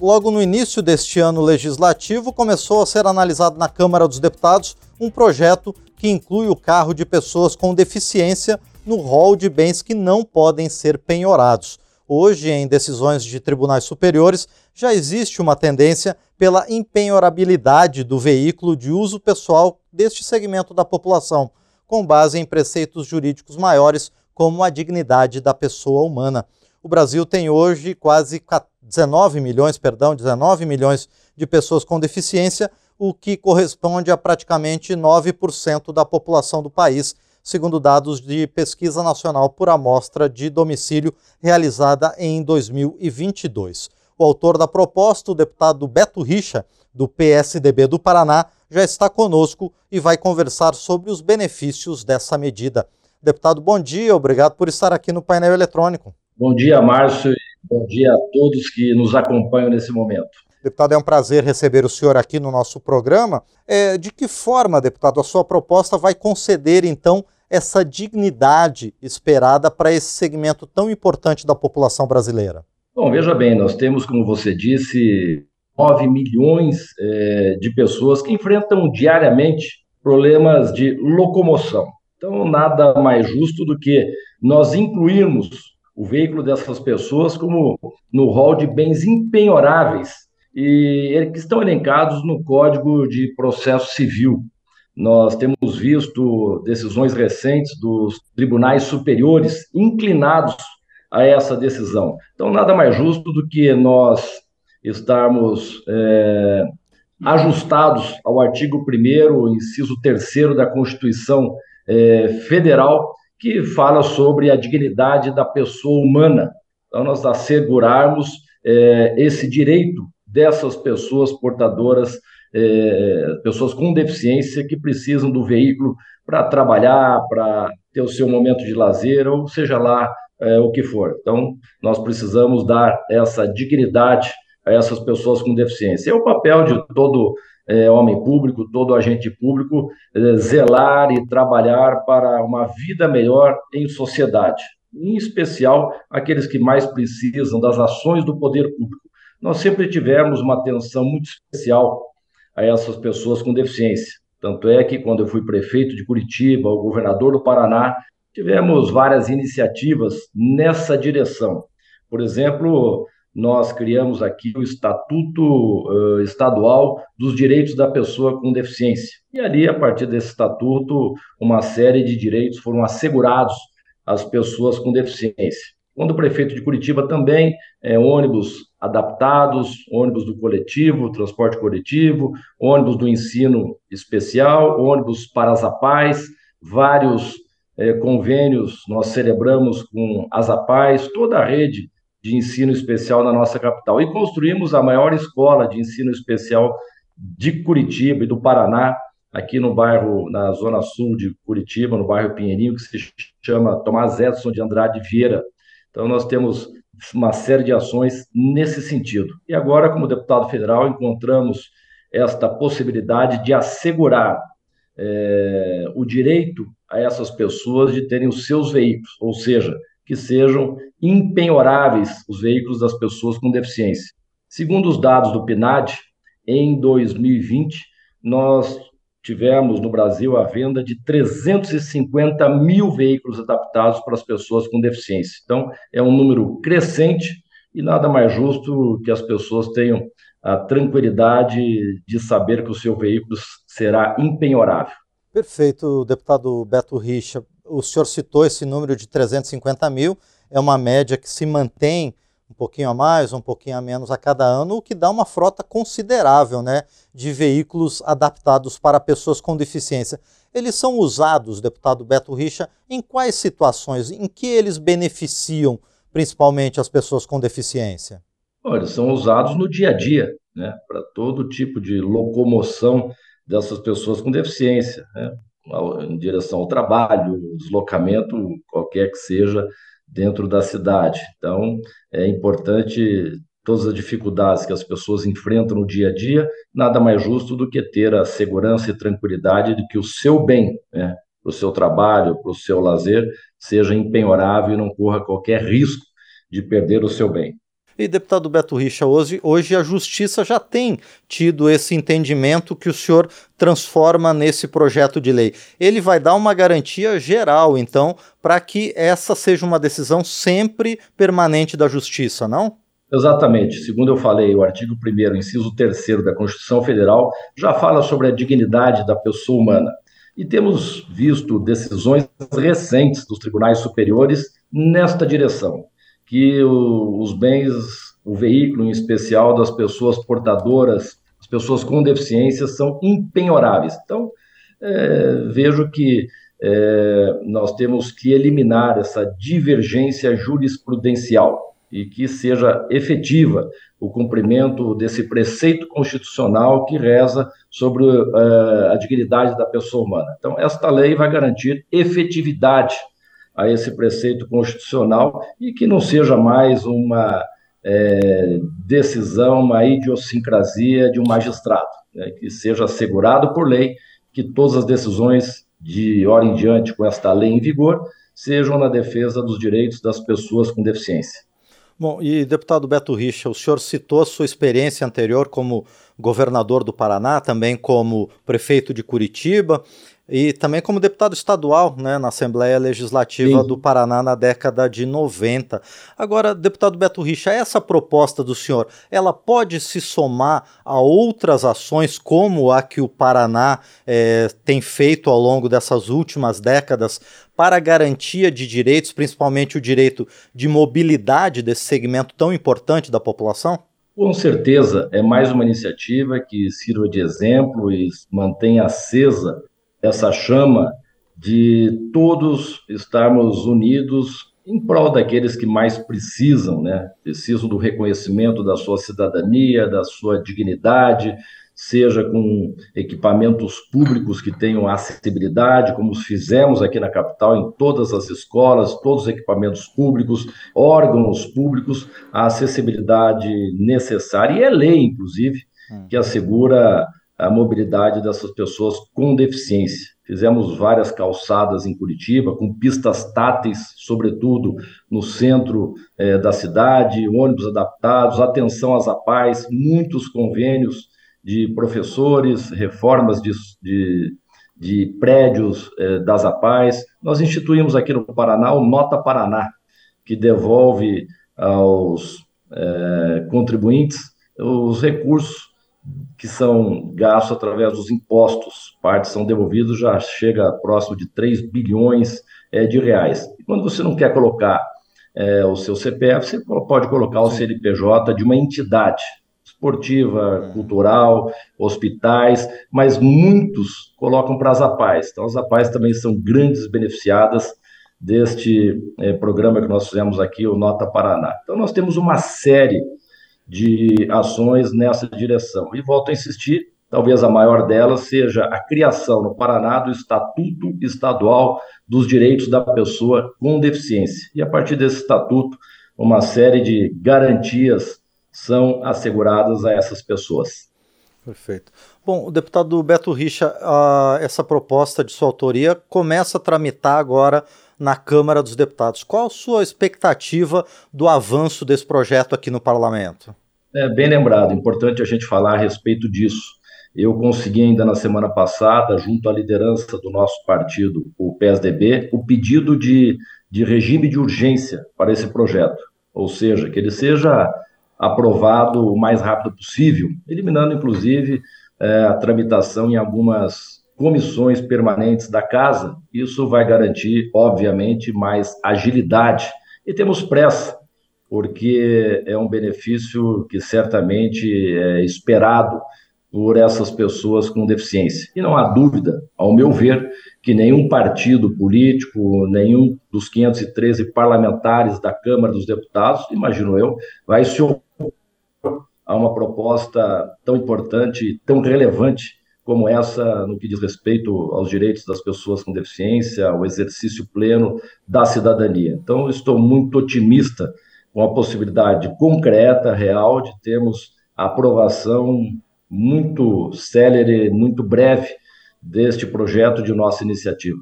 logo no início deste ano legislativo, começou a ser analisado na Câmara dos Deputados um projeto que inclui o carro de pessoas com deficiência no rol de bens que não podem ser penhorados. Hoje, em decisões de tribunais superiores, já existe uma tendência pela empenhorabilidade do veículo de uso pessoal deste segmento da população, com base em preceitos jurídicos maiores, como a dignidade da pessoa humana. O Brasil tem hoje quase 19 milhões, perdão, 19 milhões de pessoas com deficiência, o que corresponde a praticamente 9% da população do país, segundo dados de pesquisa nacional por amostra de domicílio realizada em 2022. O autor da proposta, o deputado Beto Richa, do PSDB do Paraná, já está conosco e vai conversar sobre os benefícios dessa medida. Deputado, bom dia, obrigado por estar aqui no painel eletrônico. Bom dia, Márcio, bom dia a todos que nos acompanham nesse momento. Deputado, é um prazer receber o senhor aqui no nosso programa. É, de que forma, deputado, a sua proposta vai conceder, então, essa dignidade esperada para esse segmento tão importante da população brasileira? Bom, veja bem, nós temos, como você disse, 9 milhões é, de pessoas que enfrentam diariamente problemas de locomoção. Então, nada mais justo do que nós incluirmos o veículo dessas pessoas como no rol de bens impenhoráveis e que estão elencados no Código de Processo Civil. Nós temos visto decisões recentes dos tribunais superiores inclinados a essa decisão. Então, nada mais justo do que nós estarmos é, ajustados ao artigo 1, inciso 3 da Constituição é, Federal, que fala sobre a dignidade da pessoa humana. Então, nós assegurarmos é, esse direito dessas pessoas portadoras, é, pessoas com deficiência que precisam do veículo para trabalhar, para ter o seu momento de lazer, ou seja lá é, o que for. Então, nós precisamos dar essa dignidade a essas pessoas com deficiência. É o papel de todo é, homem público, todo agente público, é, zelar e trabalhar para uma vida melhor em sociedade, em especial aqueles que mais precisam das ações do poder público. Nós sempre tivemos uma atenção muito especial a essas pessoas com deficiência. Tanto é que, quando eu fui prefeito de Curitiba, o governador do Paraná, tivemos várias iniciativas nessa direção. Por exemplo, nós criamos aqui o Estatuto uh, Estadual dos Direitos da Pessoa com Deficiência. E ali, a partir desse estatuto, uma série de direitos foram assegurados às pessoas com deficiência. Quando o prefeito de Curitiba também, é, ônibus adaptados, ônibus do coletivo, transporte coletivo, ônibus do ensino especial, ônibus para as APAES, vários é, convênios nós celebramos com as APAES, toda a rede de ensino especial na nossa capital. E construímos a maior escola de ensino especial de Curitiba e do Paraná, aqui no bairro, na zona sul de Curitiba, no bairro Pinheirinho, que se chama Tomás Edson de Andrade Vieira. Então, nós temos uma série de ações nesse sentido. E agora, como deputado federal, encontramos esta possibilidade de assegurar é, o direito a essas pessoas de terem os seus veículos, ou seja, que sejam impenhoráveis os veículos das pessoas com deficiência. Segundo os dados do PNAD, em 2020, nós tivemos no Brasil a venda de 350 mil veículos adaptados para as pessoas com deficiência. Então, é um número crescente e nada mais justo que as pessoas tenham a tranquilidade de saber que o seu veículo será impenhorável. Perfeito, deputado Beto Richa o senhor citou esse número de 350 mil, é uma média que se mantém um pouquinho a mais, um pouquinho a menos a cada ano, o que dá uma frota considerável né, de veículos adaptados para pessoas com deficiência. Eles são usados, deputado Beto Richa, em quais situações? Em que eles beneficiam principalmente as pessoas com deficiência? Bom, eles são usados no dia a dia, né, para todo tipo de locomoção dessas pessoas com deficiência. Né? Em direção ao trabalho, deslocamento, qualquer que seja, dentro da cidade. Então, é importante todas as dificuldades que as pessoas enfrentam no dia a dia, nada mais justo do que ter a segurança e tranquilidade de que o seu bem, né, para o seu trabalho, para o seu lazer, seja impenhorável e não corra qualquer risco de perder o seu bem. E, deputado Beto Richa, hoje, hoje a Justiça já tem tido esse entendimento que o senhor transforma nesse projeto de lei. Ele vai dar uma garantia geral, então, para que essa seja uma decisão sempre permanente da Justiça, não? Exatamente. Segundo eu falei, o artigo 1, inciso 3 da Constituição Federal já fala sobre a dignidade da pessoa humana. E temos visto decisões recentes dos tribunais superiores nesta direção, que o, os bens, o veículo em especial das pessoas portadoras, as pessoas com deficiência, são impenhoráveis. Então, é, vejo que é, nós temos que eliminar essa divergência jurisprudencial e que seja efetiva o cumprimento desse preceito constitucional que reza sobre uh, a dignidade da pessoa humana. Então, esta lei vai garantir efetividade a esse preceito constitucional e que não seja mais uma é, decisão, uma idiosincrasia de um magistrado, né, que seja assegurado por lei que todas as decisões de hora em diante com esta lei em vigor sejam na defesa dos direitos das pessoas com deficiência. Bom, e deputado Beto Richa, o senhor citou a sua experiência anterior como governador do Paraná, também como prefeito de Curitiba e também como deputado estadual né, na Assembleia Legislativa Sim. do Paraná na década de 90. Agora, deputado Beto Richa, essa proposta do senhor, ela pode se somar a outras ações como a que o Paraná é, tem feito ao longo dessas últimas décadas para a garantia de direitos, principalmente o direito de mobilidade desse segmento tão importante da população? Com certeza, é mais uma iniciativa que sirva de exemplo e mantenha acesa essa chama de todos estarmos unidos em prol daqueles que mais precisam, né? Precisam do reconhecimento da sua cidadania, da sua dignidade, seja com equipamentos públicos que tenham acessibilidade, como fizemos aqui na capital, em todas as escolas, todos os equipamentos públicos, órgãos públicos, a acessibilidade necessária, e é lei, inclusive, hum. que assegura a mobilidade dessas pessoas com deficiência. Fizemos várias calçadas em Curitiba, com pistas táteis, sobretudo no centro eh, da cidade, ônibus adaptados, atenção às APAES, muitos convênios de professores, reformas de, de, de prédios eh, das APAES. Nós instituímos aqui no Paraná o Nota Paraná, que devolve aos eh, contribuintes os recursos que são gastos através dos impostos, partes são devolvidos, já chega próximo de 3 bilhões é, de reais. E quando você não quer colocar é, o seu CPF, você pode colocar o CNPJ de uma entidade esportiva, cultural, hospitais, mas muitos colocam para as APAES. Então, as APAES também são grandes beneficiadas deste é, programa que nós fizemos aqui, o Nota Paraná. Então, nós temos uma série de ações nessa direção. E volto a insistir, talvez a maior delas seja a criação no Paraná do Estatuto Estadual dos Direitos da Pessoa com Deficiência. E a partir desse estatuto, uma série de garantias são asseguradas a essas pessoas. Perfeito. Bom, o deputado Beto Richa, essa proposta de sua autoria começa a tramitar agora na Câmara dos Deputados. Qual a sua expectativa do avanço desse projeto aqui no parlamento? É bem lembrado, importante a gente falar a respeito disso. Eu consegui ainda na semana passada, junto à liderança do nosso partido, o PSDB, o pedido de, de regime de urgência para esse projeto, ou seja, que ele seja aprovado o mais rápido possível, eliminando inclusive é, a tramitação em algumas comissões permanentes da casa. Isso vai garantir, obviamente, mais agilidade. E temos pressa porque é um benefício que certamente é esperado por essas pessoas com deficiência. E não há dúvida, ao meu ver, que nenhum partido político, nenhum dos 513 parlamentares da Câmara dos Deputados, imagino eu, vai se a uma proposta tão importante, tão relevante como essa no que diz respeito aos direitos das pessoas com deficiência, ao exercício pleno da cidadania. Então, estou muito otimista com a possibilidade concreta, real, de termos a aprovação muito célere, muito breve deste projeto de nossa iniciativa.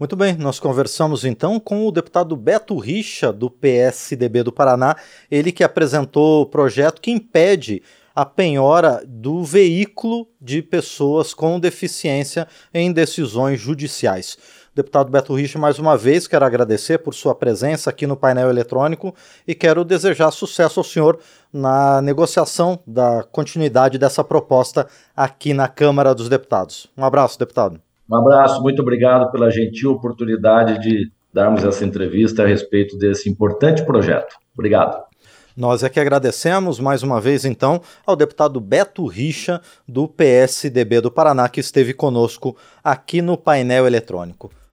Muito bem, nós conversamos então com o deputado Beto Richa, do PSDB do Paraná, ele que apresentou o projeto que impede a penhora do veículo de pessoas com deficiência em decisões judiciais. Deputado Beto Richa, mais uma vez quero agradecer por sua presença aqui no painel eletrônico e quero desejar sucesso ao senhor na negociação da continuidade dessa proposta aqui na Câmara dos Deputados. Um abraço, deputado. Um abraço, muito obrigado pela gentil oportunidade de darmos essa entrevista a respeito desse importante projeto. Obrigado. Nós é que agradecemos mais uma vez, então, ao deputado Beto Richa, do PSDB do Paraná, que esteve conosco aqui no painel eletrônico.